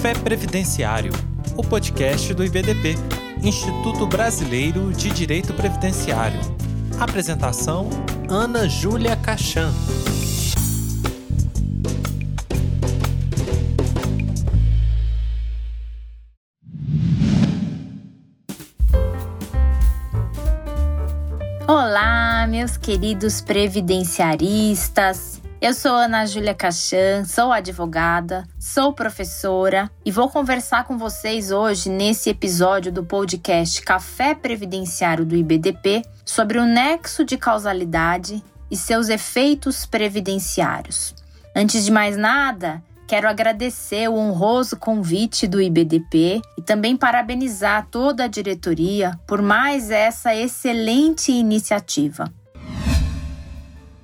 Café Previdenciário, o podcast do IBDP, Instituto Brasileiro de Direito Previdenciário. Apresentação: Ana Júlia Cachan. Olá, meus queridos previdenciaristas. Eu sou Ana Júlia Cachan, sou advogada, sou professora e vou conversar com vocês hoje nesse episódio do podcast Café Previdenciário do IBDP sobre o nexo de causalidade e seus efeitos previdenciários. Antes de mais nada, quero agradecer o honroso convite do IBDP e também parabenizar toda a diretoria por mais essa excelente iniciativa.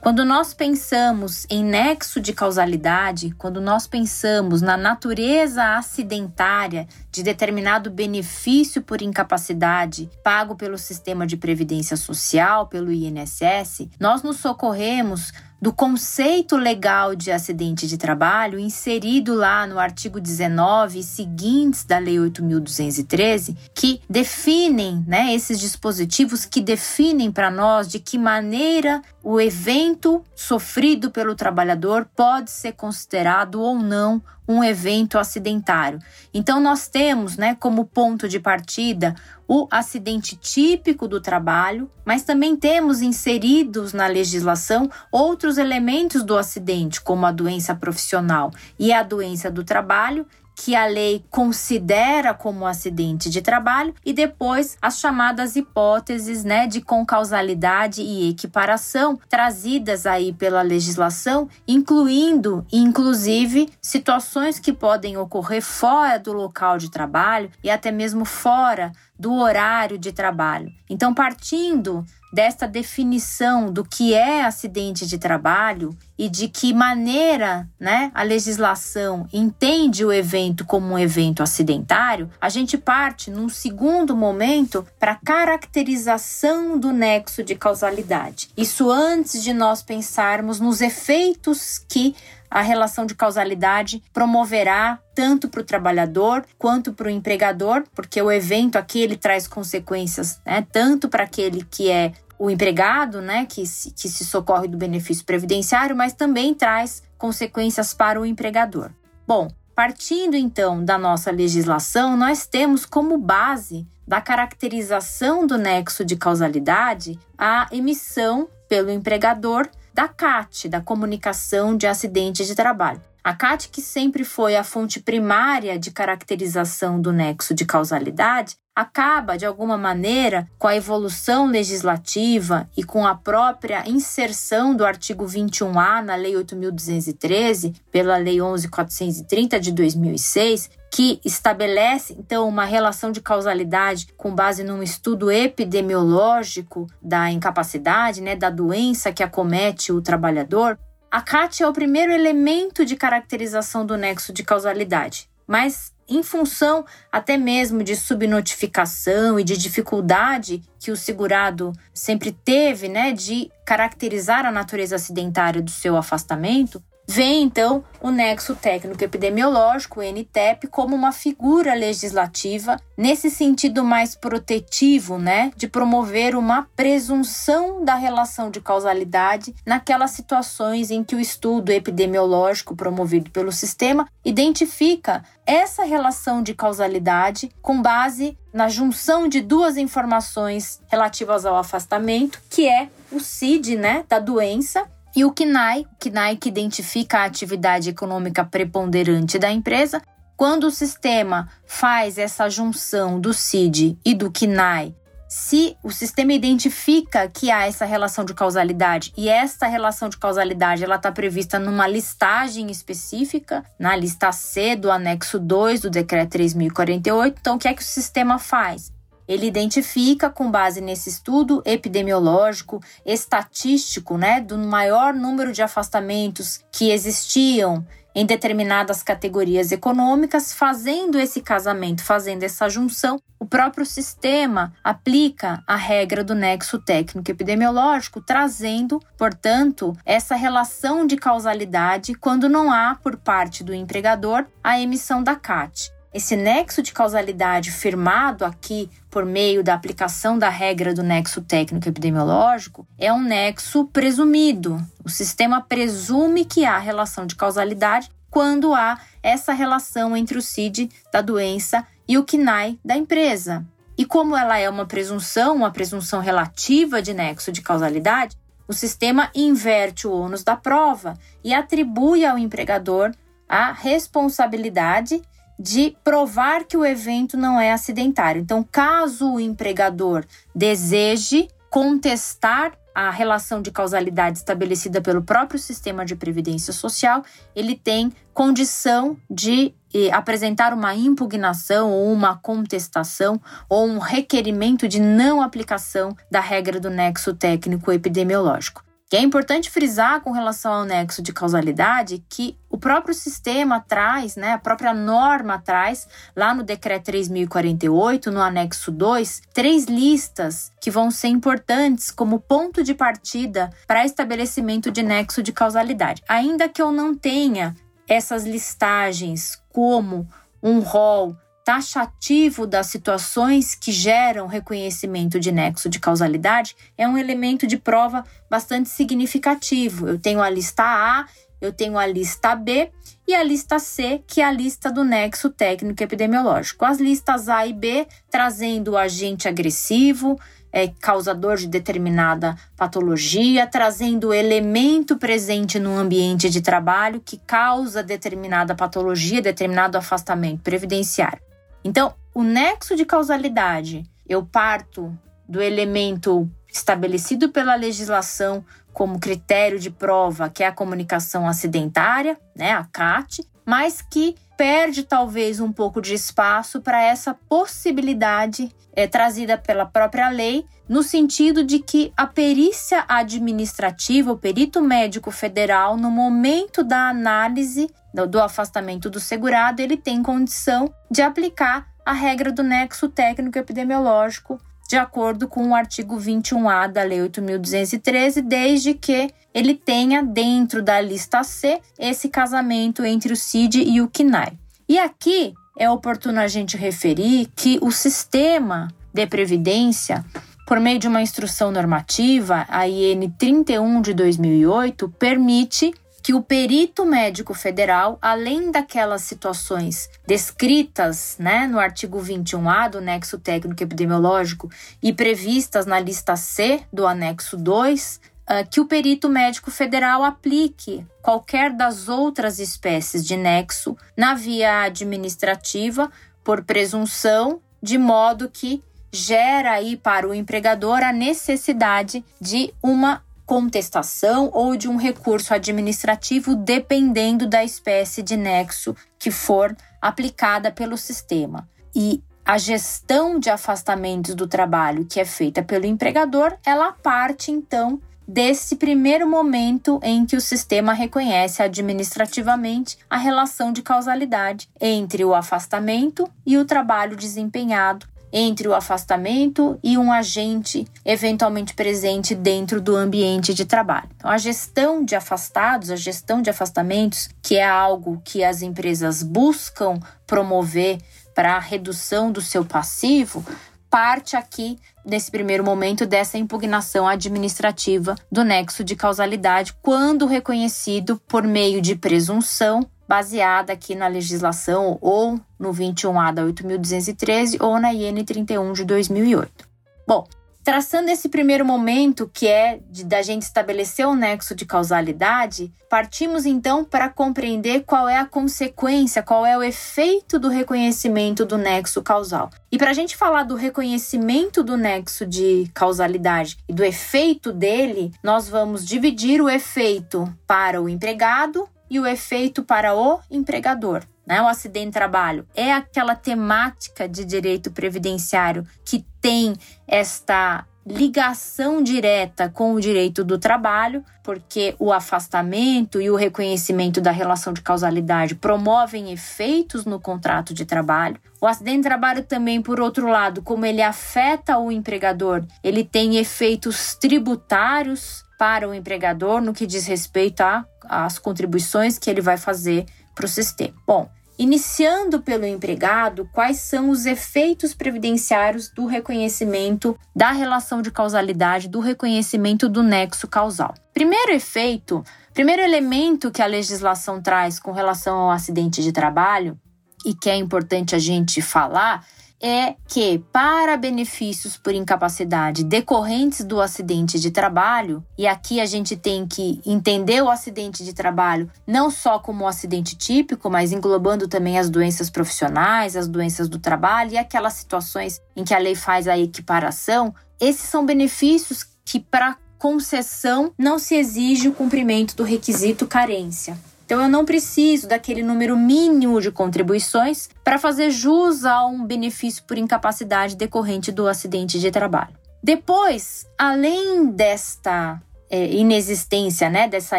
Quando nós pensamos em nexo de causalidade, quando nós pensamos na natureza acidentária de determinado benefício por incapacidade pago pelo sistema de previdência social, pelo INSS, nós nos socorremos do conceito legal de acidente de trabalho inserido lá no artigo 19 e seguintes da Lei 8.213, que definem né, esses dispositivos que definem para nós de que maneira o evento sofrido pelo trabalhador pode ser considerado ou não um evento acidentário. Então nós temos, né, como ponto de partida o acidente típico do trabalho, mas também temos inseridos na legislação outros elementos do acidente, como a doença profissional e a doença do trabalho, que a lei considera como acidente de trabalho e depois as chamadas hipóteses, né, de concausalidade e equiparação trazidas aí pela legislação, incluindo inclusive situações que podem ocorrer fora do local de trabalho e até mesmo fora do horário de trabalho. Então, partindo desta definição do que é acidente de trabalho e de que maneira né, a legislação entende o evento como um evento acidentário, a gente parte num segundo momento para a caracterização do nexo de causalidade. Isso antes de nós pensarmos nos efeitos que a relação de causalidade promoverá tanto para o trabalhador quanto para o empregador, porque o evento aqui ele traz consequências né, tanto para aquele que é o empregado, né, que se, que se socorre do benefício previdenciário, mas também traz consequências para o empregador. Bom, partindo então da nossa legislação, nós temos como base da caracterização do nexo de causalidade a emissão pelo empregador da CAT, da Comunicação de Acidentes de Trabalho. A CAT, que sempre foi a fonte primária de caracterização do nexo de causalidade, acaba, de alguma maneira, com a evolução legislativa e com a própria inserção do artigo 21A na Lei 8.213, pela Lei 11.430 de 2006, que estabelece então uma relação de causalidade com base num estudo epidemiológico da incapacidade, né, da doença que acomete o trabalhador. A CAT é o primeiro elemento de caracterização do nexo de causalidade, mas em função até mesmo de subnotificação e de dificuldade que o segurado sempre teve, né, de caracterizar a natureza acidentária do seu afastamento, Vem então o nexo técnico epidemiológico, o NTEP, como uma figura legislativa nesse sentido mais protetivo, né, de promover uma presunção da relação de causalidade naquelas situações em que o estudo epidemiológico promovido pelo sistema identifica essa relação de causalidade com base na junção de duas informações relativas ao afastamento, que é o CID, né, da doença e o KNAI, o KNAI que identifica a atividade econômica preponderante da empresa, quando o sistema faz essa junção do CID e do KNAI, se o sistema identifica que há essa relação de causalidade e esta relação de causalidade ela está prevista numa listagem específica, na lista C do anexo 2 do decreto 3048, então o que é que o sistema faz? Ele identifica, com base nesse estudo epidemiológico, estatístico, né, do maior número de afastamentos que existiam em determinadas categorias econômicas, fazendo esse casamento, fazendo essa junção, o próprio sistema aplica a regra do nexo técnico epidemiológico, trazendo, portanto, essa relação de causalidade quando não há, por parte do empregador, a emissão da CAT. Esse nexo de causalidade firmado aqui por meio da aplicação da regra do nexo técnico epidemiológico é um nexo presumido. O sistema presume que há relação de causalidade quando há essa relação entre o CID da doença e o KNAI da empresa. E como ela é uma presunção, uma presunção relativa de nexo de causalidade, o sistema inverte o ônus da prova e atribui ao empregador a responsabilidade de provar que o evento não é acidentário. Então, caso o empregador deseje contestar a relação de causalidade estabelecida pelo próprio sistema de previdência social, ele tem condição de eh, apresentar uma impugnação ou uma contestação ou um requerimento de não aplicação da regra do nexo técnico epidemiológico. E é importante frisar com relação ao nexo de causalidade que o próprio sistema traz, né, a própria norma traz, lá no decreto 3048, no anexo 2, três listas que vão ser importantes como ponto de partida para estabelecimento de nexo de causalidade. Ainda que eu não tenha essas listagens como um rol taxativo das situações que geram reconhecimento de nexo de causalidade é um elemento de prova bastante significativo. Eu tenho a lista A, eu tenho a lista B e a lista C, que é a lista do nexo técnico epidemiológico. As listas A e B trazendo o agente agressivo, é, causador de determinada patologia, trazendo elemento presente no ambiente de trabalho que causa determinada patologia, determinado afastamento previdenciário. Então, o nexo de causalidade, eu parto do elemento estabelecido pela legislação como critério de prova, que é a comunicação acidentária, né, a CAT, mas que perde talvez um pouco de espaço para essa possibilidade é, trazida pela própria lei, no sentido de que a perícia administrativa, o perito médico federal, no momento da análise do, do afastamento do segurado, ele tem condição de aplicar a regra do nexo técnico epidemiológico de acordo com o artigo 21A da Lei 8.213, desde que ele tenha dentro da lista C esse casamento entre o CID e o CNAE. E aqui é oportuno a gente referir que o sistema de previdência, por meio de uma instrução normativa, a IN 31 de 2008, permite que o perito médico federal, além daquelas situações descritas né, no artigo 21A do anexo técnico epidemiológico e previstas na lista C do anexo 2, uh, que o perito médico federal aplique qualquer das outras espécies de nexo na via administrativa por presunção, de modo que gera aí para o empregador a necessidade de uma contestação ou de um recurso administrativo, dependendo da espécie de nexo que for aplicada pelo sistema. E a gestão de afastamentos do trabalho que é feita pelo empregador, ela parte então desse primeiro momento em que o sistema reconhece administrativamente a relação de causalidade entre o afastamento e o trabalho desempenhado entre o afastamento e um agente eventualmente presente dentro do ambiente de trabalho. Então, a gestão de afastados, a gestão de afastamentos, que é algo que as empresas buscam promover para a redução do seu passivo, parte aqui, nesse primeiro momento, dessa impugnação administrativa do nexo de causalidade, quando reconhecido por meio de presunção baseada aqui na legislação ou no 21A da 8.213 ou na IN 31 de 2008. Bom, traçando esse primeiro momento, que é de, da gente estabelecer o nexo de causalidade, partimos então para compreender qual é a consequência, qual é o efeito do reconhecimento do nexo causal. E para a gente falar do reconhecimento do nexo de causalidade e do efeito dele, nós vamos dividir o efeito para o empregado e o efeito para o empregador. Né? O acidente de trabalho é aquela temática de direito previdenciário que tem esta ligação direta com o direito do trabalho, porque o afastamento e o reconhecimento da relação de causalidade promovem efeitos no contrato de trabalho. O acidente de trabalho também, por outro lado, como ele afeta o empregador, ele tem efeitos tributários para o empregador no que diz respeito às contribuições que ele vai fazer para o sistema. Bom, Iniciando pelo empregado, quais são os efeitos previdenciários do reconhecimento da relação de causalidade, do reconhecimento do nexo causal? Primeiro efeito, primeiro elemento que a legislação traz com relação ao acidente de trabalho e que é importante a gente falar é que, para benefícios por incapacidade decorrentes do acidente de trabalho, e aqui a gente tem que entender o acidente de trabalho não só como um acidente típico, mas englobando também as doenças profissionais, as doenças do trabalho e aquelas situações em que a lei faz a equiparação, esses são benefícios que, para concessão, não se exige o cumprimento do requisito carência. Então eu não preciso daquele número mínimo de contribuições para fazer jus a um benefício por incapacidade decorrente do acidente de trabalho. Depois, além desta é, inexistência, né, dessa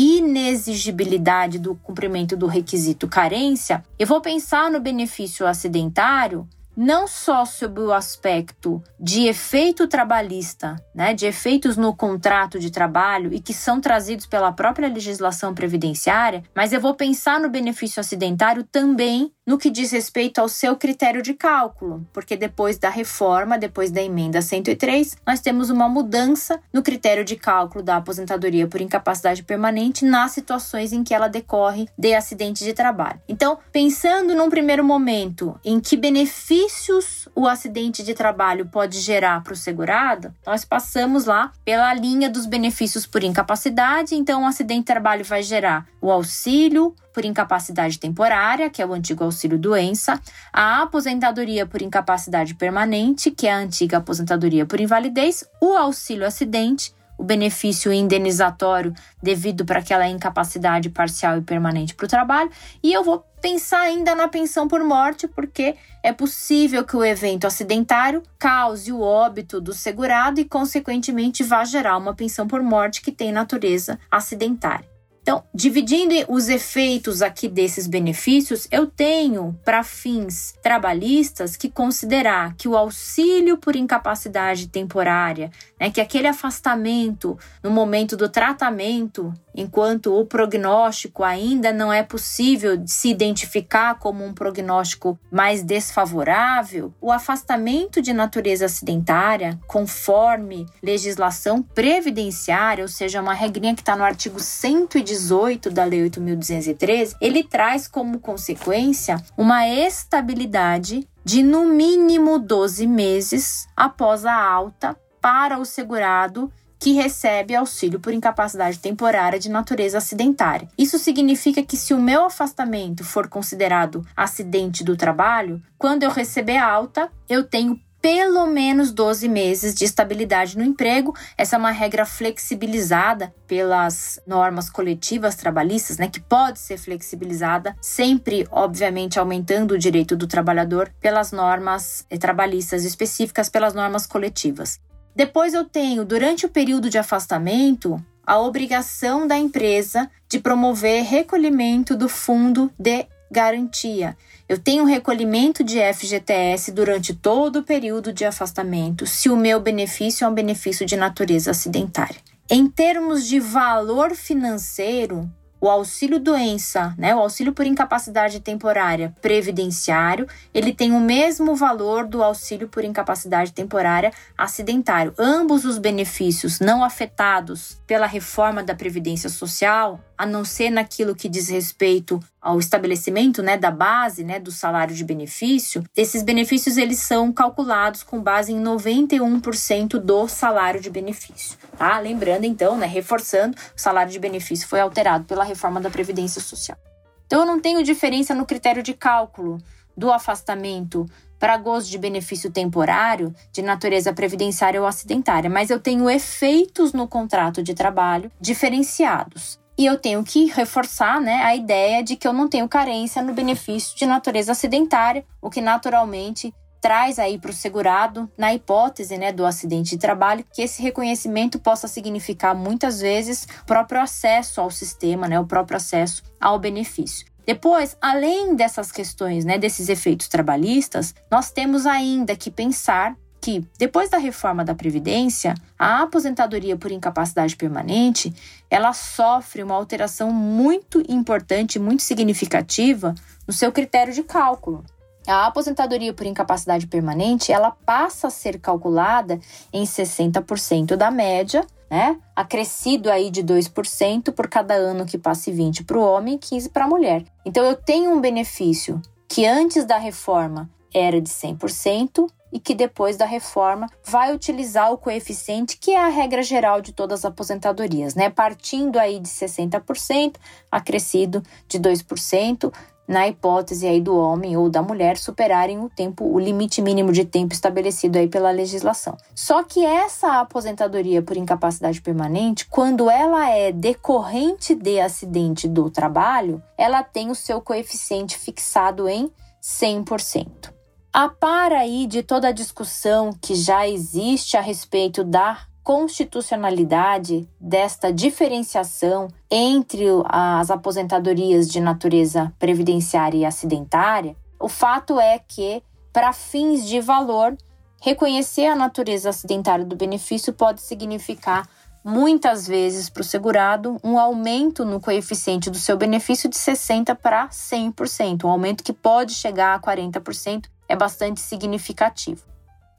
inexigibilidade do cumprimento do requisito carência, eu vou pensar no benefício acidentário não só sob o aspecto de efeito trabalhista, né, de efeitos no contrato de trabalho e que são trazidos pela própria legislação previdenciária, mas eu vou pensar no benefício acidentário também no que diz respeito ao seu critério de cálculo, porque depois da reforma, depois da emenda 103, nós temos uma mudança no critério de cálculo da aposentadoria por incapacidade permanente nas situações em que ela decorre de acidente de trabalho. Então, pensando num primeiro momento em que benefícios o acidente de trabalho pode gerar para o segurado, nós passamos lá pela linha dos benefícios por incapacidade. Então, o acidente de trabalho vai gerar o auxílio, por incapacidade temporária, que é o antigo auxílio doença, a aposentadoria por incapacidade permanente, que é a antiga aposentadoria por invalidez, o auxílio acidente, o benefício indenizatório devido para aquela incapacidade parcial e permanente para o trabalho, e eu vou pensar ainda na pensão por morte, porque é possível que o evento acidentário cause o óbito do segurado e, consequentemente, vá gerar uma pensão por morte que tem natureza acidentária. Então, dividindo os efeitos aqui desses benefícios, eu tenho, para fins trabalhistas, que considerar que o auxílio por incapacidade temporária, né, que aquele afastamento no momento do tratamento enquanto o prognóstico ainda não é possível se identificar como um prognóstico mais desfavorável, o afastamento de natureza acidentária, conforme legislação previdenciária, ou seja, uma regrinha que está no artigo 118 da Lei 8.213, ele traz como consequência uma estabilidade de no mínimo 12 meses após a alta para o segurado que recebe auxílio por incapacidade temporária de natureza acidentária. Isso significa que se o meu afastamento for considerado acidente do trabalho, quando eu receber alta, eu tenho pelo menos 12 meses de estabilidade no emprego. Essa é uma regra flexibilizada pelas normas coletivas trabalhistas, né, que pode ser flexibilizada, sempre, obviamente, aumentando o direito do trabalhador pelas normas eh, trabalhistas específicas, pelas normas coletivas. Depois eu tenho, durante o período de afastamento, a obrigação da empresa de promover recolhimento do fundo de garantia. Eu tenho recolhimento de FGTS durante todo o período de afastamento, se o meu benefício é um benefício de natureza acidentária. Em termos de valor financeiro, o auxílio doença, né, o auxílio por incapacidade temporária previdenciário, ele tem o mesmo valor do auxílio por incapacidade temporária acidentário. Ambos os benefícios não afetados pela reforma da previdência social a não ser naquilo que diz respeito ao estabelecimento né, da base né, do salário de benefício, esses benefícios eles são calculados com base em 91% do salário de benefício. Tá? Lembrando, então, né, reforçando, o salário de benefício foi alterado pela reforma da Previdência Social. Então, eu não tenho diferença no critério de cálculo do afastamento para gozo de benefício temporário de natureza previdenciária ou acidentária, mas eu tenho efeitos no contrato de trabalho diferenciados. E eu tenho que reforçar né, a ideia de que eu não tenho carência no benefício de natureza acidentária, o que naturalmente traz aí para o segurado, na hipótese né, do acidente de trabalho, que esse reconhecimento possa significar muitas vezes o próprio acesso ao sistema, né, o próprio acesso ao benefício. Depois, além dessas questões, né, desses efeitos trabalhistas, nós temos ainda que pensar que, depois da reforma da Previdência, a aposentadoria por incapacidade permanente, ela sofre uma alteração muito importante, muito significativa no seu critério de cálculo. A aposentadoria por incapacidade permanente, ela passa a ser calculada em 60% da média, né? Acrescido aí de 2% por cada ano que passe 20 para o homem e 15 para a mulher. Então eu tenho um benefício que antes da reforma era de 100% e que depois da reforma vai utilizar o coeficiente que é a regra geral de todas as aposentadorias, né? Partindo aí de 60%, acrescido de 2%, na hipótese aí do homem ou da mulher superarem o tempo, o limite mínimo de tempo estabelecido aí pela legislação. Só que essa aposentadoria por incapacidade permanente, quando ela é decorrente de acidente do trabalho, ela tem o seu coeficiente fixado em 100%. A par aí de toda a discussão que já existe a respeito da constitucionalidade desta diferenciação entre as aposentadorias de natureza previdenciária e acidentária, o fato é que, para fins de valor, reconhecer a natureza acidentária do benefício pode significar muitas vezes para o segurado um aumento no coeficiente do seu benefício de 60 para 100%, um aumento que pode chegar a 40% é bastante significativo.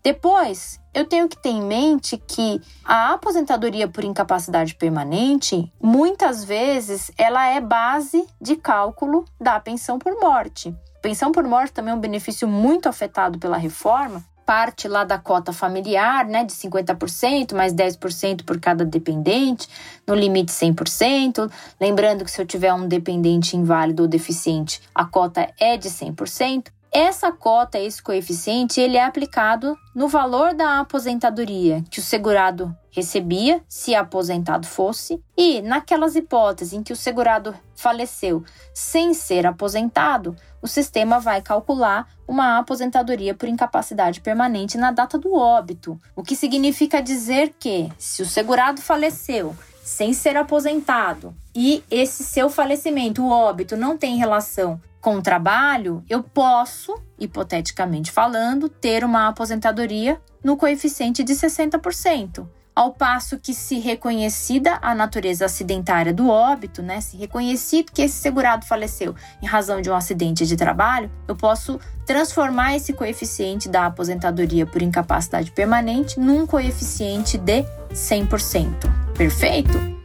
Depois, eu tenho que ter em mente que a aposentadoria por incapacidade permanente, muitas vezes, ela é base de cálculo da pensão por morte. Pensão por morte também é um benefício muito afetado pela reforma, parte lá da cota familiar, né, de 50%, mais 10% por cada dependente, no limite 100%. Lembrando que se eu tiver um dependente inválido ou deficiente, a cota é de 100%. Essa cota, esse coeficiente, ele é aplicado no valor da aposentadoria que o segurado recebia, se aposentado fosse, e naquelas hipóteses em que o segurado faleceu sem ser aposentado, o sistema vai calcular uma aposentadoria por incapacidade permanente na data do óbito, o que significa dizer que, se o segurado faleceu sem ser aposentado e esse seu falecimento, o óbito, não tem relação com o trabalho, eu posso, hipoteticamente falando, ter uma aposentadoria no coeficiente de 60%. Ao passo que, se reconhecida a natureza acidentária do óbito, né, se reconhecido que esse segurado faleceu em razão de um acidente de trabalho, eu posso transformar esse coeficiente da aposentadoria por incapacidade permanente num coeficiente de 100%. Perfeito?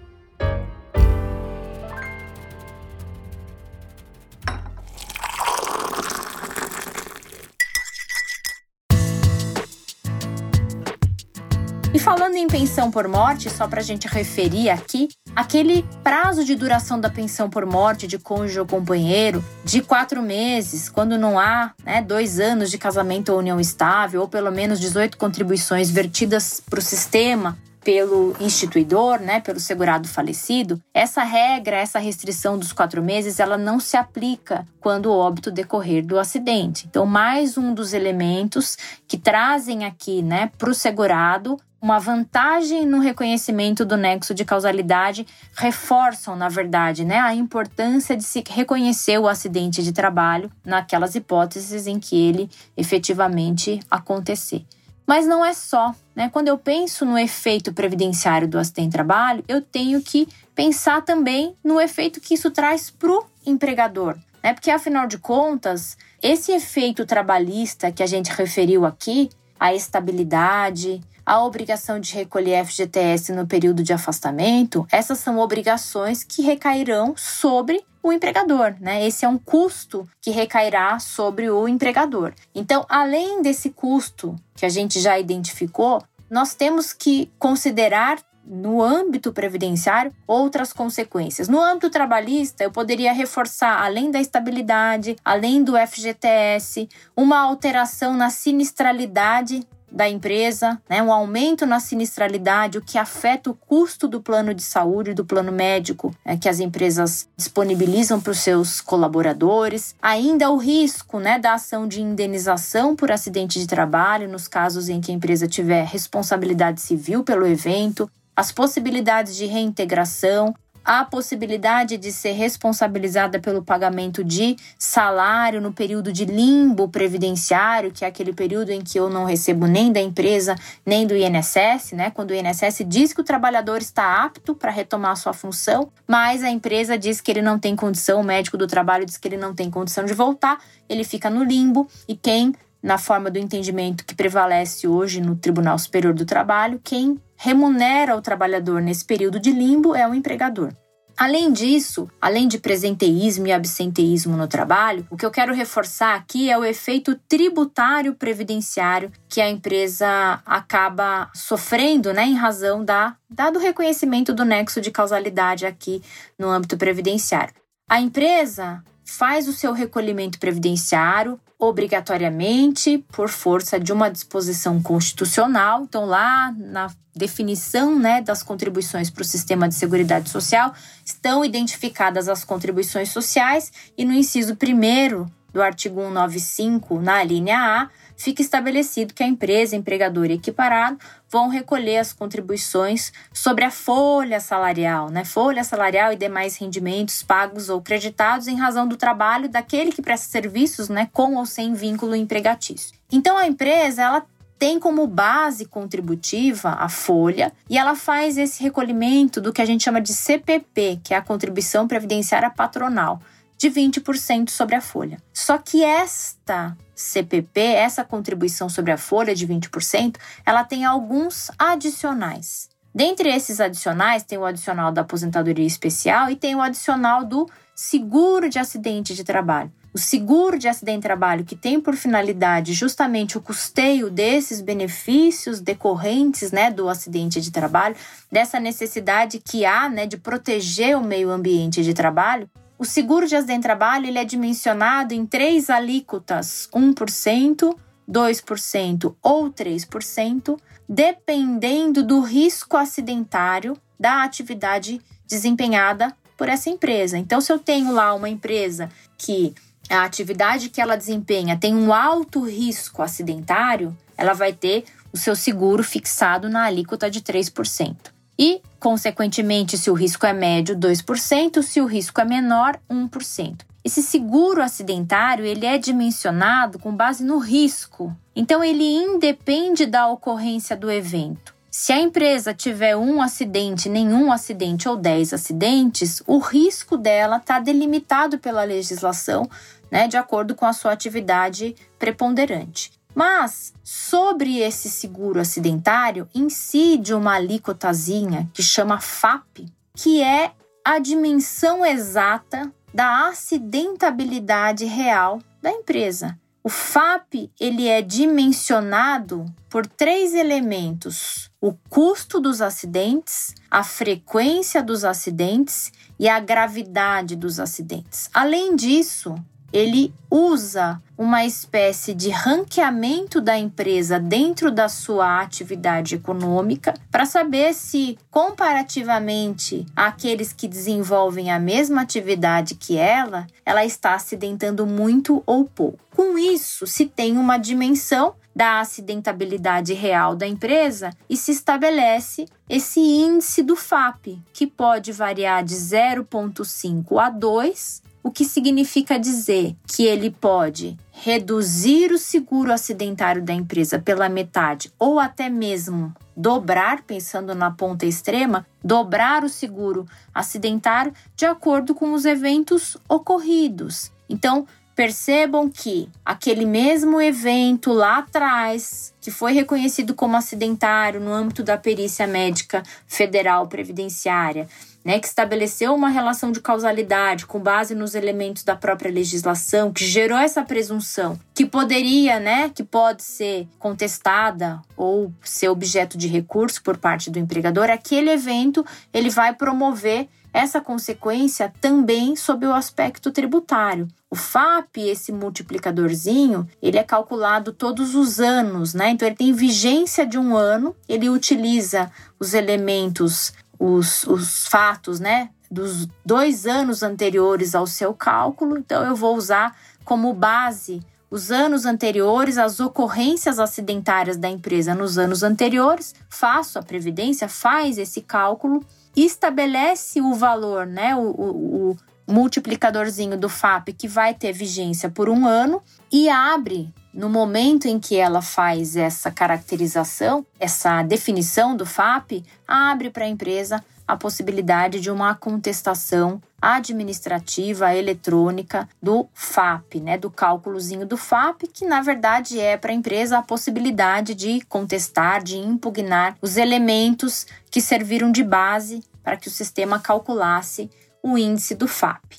Falando em pensão por morte, só para a gente referir aqui, aquele prazo de duração da pensão por morte de cônjuge ou companheiro de quatro meses, quando não há né, dois anos de casamento ou união estável, ou pelo menos 18 contribuições vertidas para o sistema pelo instituidor, né, pelo segurado falecido, essa regra, essa restrição dos quatro meses, ela não se aplica quando o óbito decorrer do acidente. Então, mais um dos elementos que trazem aqui, né, para o segurado uma vantagem no reconhecimento do nexo de causalidade reforçam, na verdade, né, a importância de se reconhecer o acidente de trabalho naquelas hipóteses em que ele efetivamente acontecer. Mas não é só, né? Quando eu penso no efeito previdenciário do acidente de trabalho, eu tenho que pensar também no efeito que isso traz para o empregador, né? Porque afinal de contas, esse efeito trabalhista que a gente referiu aqui, a estabilidade, a obrigação de recolher FGTS no período de afastamento, essas são obrigações que recairão sobre o empregador, né? Esse é um custo que recairá sobre o empregador. Então, além desse custo que a gente já identificou, nós temos que considerar no âmbito previdenciário outras consequências. No âmbito trabalhista, eu poderia reforçar, além da estabilidade, além do FGTS, uma alteração na sinistralidade da empresa, né, um aumento na sinistralidade, o que afeta o custo do plano de saúde, do plano médico né, que as empresas disponibilizam para os seus colaboradores. Ainda o risco né, da ação de indenização por acidente de trabalho, nos casos em que a empresa tiver responsabilidade civil pelo evento, as possibilidades de reintegração, a possibilidade de ser responsabilizada pelo pagamento de salário no período de limbo previdenciário, que é aquele período em que eu não recebo nem da empresa nem do INSS, né? Quando o INSS diz que o trabalhador está apto para retomar sua função, mas a empresa diz que ele não tem condição, o médico do trabalho diz que ele não tem condição de voltar, ele fica no limbo e quem na forma do entendimento que prevalece hoje no Tribunal Superior do Trabalho, quem remunera o trabalhador nesse período de limbo é o empregador. Além disso, além de presenteísmo e absenteísmo no trabalho, o que eu quero reforçar aqui é o efeito tributário previdenciário que a empresa acaba sofrendo, né, em razão da dado o reconhecimento do nexo de causalidade aqui no âmbito previdenciário. A empresa faz o seu recolhimento previdenciário obrigatoriamente por força de uma disposição constitucional. Então, lá na definição né, das contribuições para o sistema de seguridade social, estão identificadas as contribuições sociais e no inciso 1 do artigo 195, na linha A, fica estabelecido que a empresa, empregador e equiparado vão recolher as contribuições sobre a folha salarial, né? Folha salarial e demais rendimentos pagos ou creditados em razão do trabalho daquele que presta serviços, né, com ou sem vínculo empregatício. Então a empresa, ela tem como base contributiva a folha e ela faz esse recolhimento do que a gente chama de CPP, que é a contribuição previdenciária patronal de 20% sobre a folha. Só que esta CPP, essa contribuição sobre a folha de 20%, ela tem alguns adicionais. Dentre esses adicionais, tem o adicional da aposentadoria especial e tem o adicional do seguro de acidente de trabalho. O seguro de acidente de trabalho, que tem por finalidade justamente o custeio desses benefícios decorrentes né, do acidente de trabalho, dessa necessidade que há né, de proteger o meio ambiente de trabalho, o seguro de acidente de trabalho ele é dimensionado em três alíquotas: 1%, 2% ou 3%, dependendo do risco acidentário da atividade desempenhada por essa empresa. Então, se eu tenho lá uma empresa que a atividade que ela desempenha tem um alto risco acidentário, ela vai ter o seu seguro fixado na alíquota de 3% e, consequentemente, se o risco é médio, 2%, se o risco é menor, 1%. Esse seguro acidentário, ele é dimensionado com base no risco. Então ele independe da ocorrência do evento. Se a empresa tiver um acidente, nenhum acidente ou 10 acidentes, o risco dela está delimitado pela legislação, né, de acordo com a sua atividade preponderante. Mas sobre esse seguro acidentário incide uma alíquotazinha que chama FAP, que é a dimensão exata da acidentabilidade real da empresa. O FAP ele é dimensionado por três elementos: o custo dos acidentes, a frequência dos acidentes e a gravidade dos acidentes. Além disso, ele usa uma espécie de ranqueamento da empresa dentro da sua atividade econômica para saber se, comparativamente àqueles que desenvolvem a mesma atividade que ela, ela está acidentando muito ou pouco. Com isso, se tem uma dimensão da acidentabilidade real da empresa e se estabelece esse índice do FAP, que pode variar de 0,5 a 2 o que significa dizer que ele pode reduzir o seguro acidentário da empresa pela metade ou até mesmo dobrar, pensando na ponta extrema, dobrar o seguro acidentário de acordo com os eventos ocorridos. Então, percebam que aquele mesmo evento lá atrás, que foi reconhecido como acidentário no âmbito da perícia médica federal previdenciária, né, que estabeleceu uma relação de causalidade com base nos elementos da própria legislação, que gerou essa presunção, que poderia, né, que pode ser contestada ou ser objeto de recurso por parte do empregador, aquele evento ele vai promover essa consequência também sob o aspecto tributário. O FAP, esse multiplicadorzinho, ele é calculado todos os anos, né? Então ele tem vigência de um ano, ele utiliza os elementos, os, os fatos, né? Dos dois anos anteriores ao seu cálculo. Então eu vou usar como base os anos anteriores, as ocorrências acidentárias da empresa nos anos anteriores, faço a previdência, faz esse cálculo estabelece o valor, né, o, o, multiplicadorzinho do FAP que vai ter vigência por um ano e abre no momento em que ela faz essa caracterização, essa definição do FAP, abre para a empresa a possibilidade de uma contestação administrativa eletrônica do FAP, né, do cálculozinho do FAP, que na verdade é para a empresa a possibilidade de contestar, de impugnar os elementos que serviram de base para que o sistema calculasse o índice do FAP.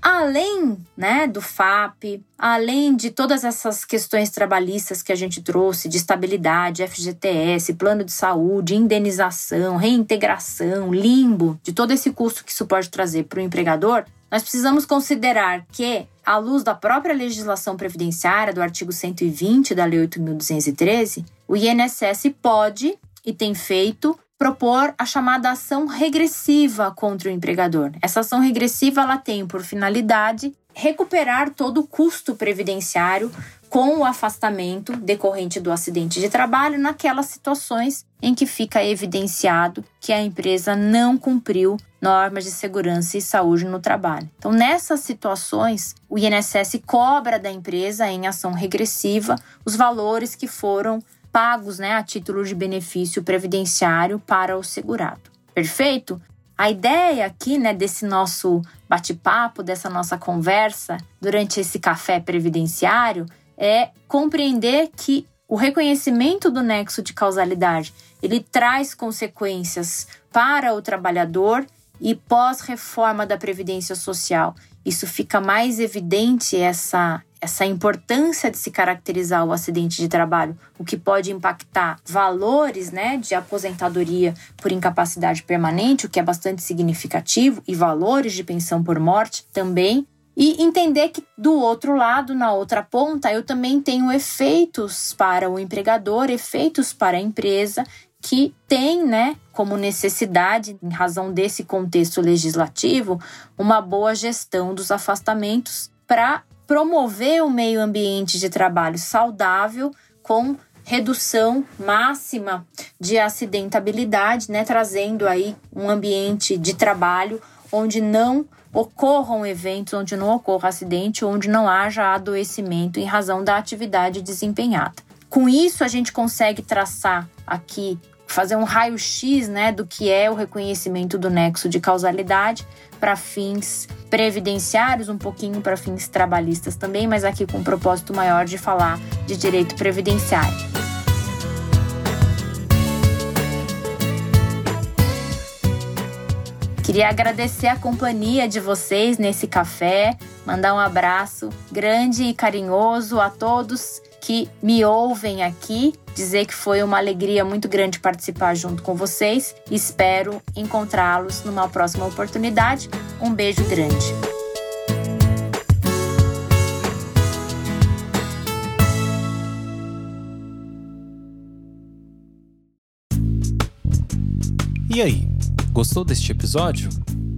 Além né, do FAP, além de todas essas questões trabalhistas que a gente trouxe, de estabilidade, FGTS, plano de saúde, indenização, reintegração, limbo, de todo esse custo que isso pode trazer para o empregador, nós precisamos considerar que, à luz da própria legislação previdenciária, do artigo 120 da Lei 8.213, o INSS pode e tem feito propor a chamada ação regressiva contra o empregador. Essa ação regressiva ela tem por finalidade recuperar todo o custo previdenciário com o afastamento decorrente do acidente de trabalho naquelas situações em que fica evidenciado que a empresa não cumpriu normas de segurança e saúde no trabalho. Então, nessas situações, o INSS cobra da empresa em ação regressiva os valores que foram pagos né, a título de benefício previdenciário para o segurado. Perfeito? A ideia aqui, né, desse nosso bate-papo, dessa nossa conversa durante esse café previdenciário é compreender que o reconhecimento do nexo de causalidade, ele traz consequências para o trabalhador e pós-reforma da previdência social. Isso fica mais evidente essa essa importância de se caracterizar o acidente de trabalho, o que pode impactar valores né, de aposentadoria por incapacidade permanente, o que é bastante significativo, e valores de pensão por morte também. E entender que do outro lado, na outra ponta, eu também tenho efeitos para o empregador, efeitos para a empresa, que tem, né, como necessidade, em razão desse contexto legislativo, uma boa gestão dos afastamentos para promover o um meio ambiente de trabalho saudável com redução máxima de acidentabilidade, né, trazendo aí um ambiente de trabalho onde não ocorram eventos, onde não ocorra acidente, onde não haja adoecimento em razão da atividade desempenhada. Com isso, a gente consegue traçar aqui fazer um raio-x né, do que é o reconhecimento do nexo de causalidade para fins previdenciários, um pouquinho para fins trabalhistas também, mas aqui com um propósito maior de falar de direito previdenciário. Queria agradecer a companhia de vocês nesse café, mandar um abraço grande e carinhoso a todos que me ouvem aqui, dizer que foi uma alegria muito grande participar junto com vocês. Espero encontrá-los numa próxima oportunidade. Um beijo grande. E aí, gostou deste episódio?